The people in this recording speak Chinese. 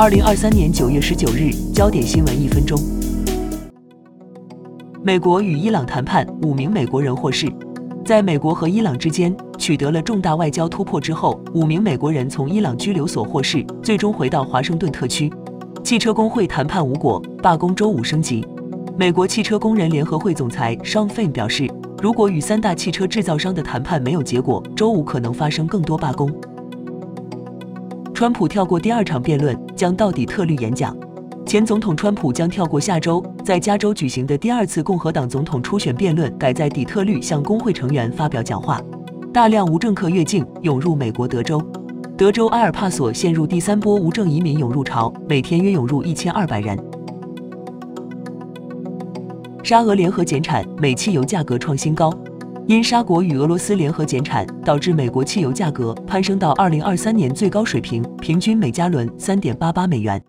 二零二三年九月十九日，焦点新闻一分钟。美国与伊朗谈判，五名美国人获释。在美国和伊朗之间取得了重大外交突破之后，五名美国人从伊朗拘留所获释，最终回到华盛顿特区。汽车工会谈判无果，罢工周五升级。美国汽车工人联合会总裁 Shawn Fain 表示，如果与三大汽车制造商的谈判没有结果，周五可能发生更多罢工。川普跳过第二场辩论，将到底特律演讲。前总统川普将跳过下周在加州举行的第二次共和党总统初选辩论，改在底特律向工会成员发表讲话。大量无政客越境涌入美国德州，德州埃尔帕索陷入第三波无证移民涌入潮，每天约涌入一千二百人。沙俄联合减产，美汽油价格创新高。因沙国与俄罗斯联合减产，导致美国汽油价格攀升到二零二三年最高水平，平均每加仑三点八八美元。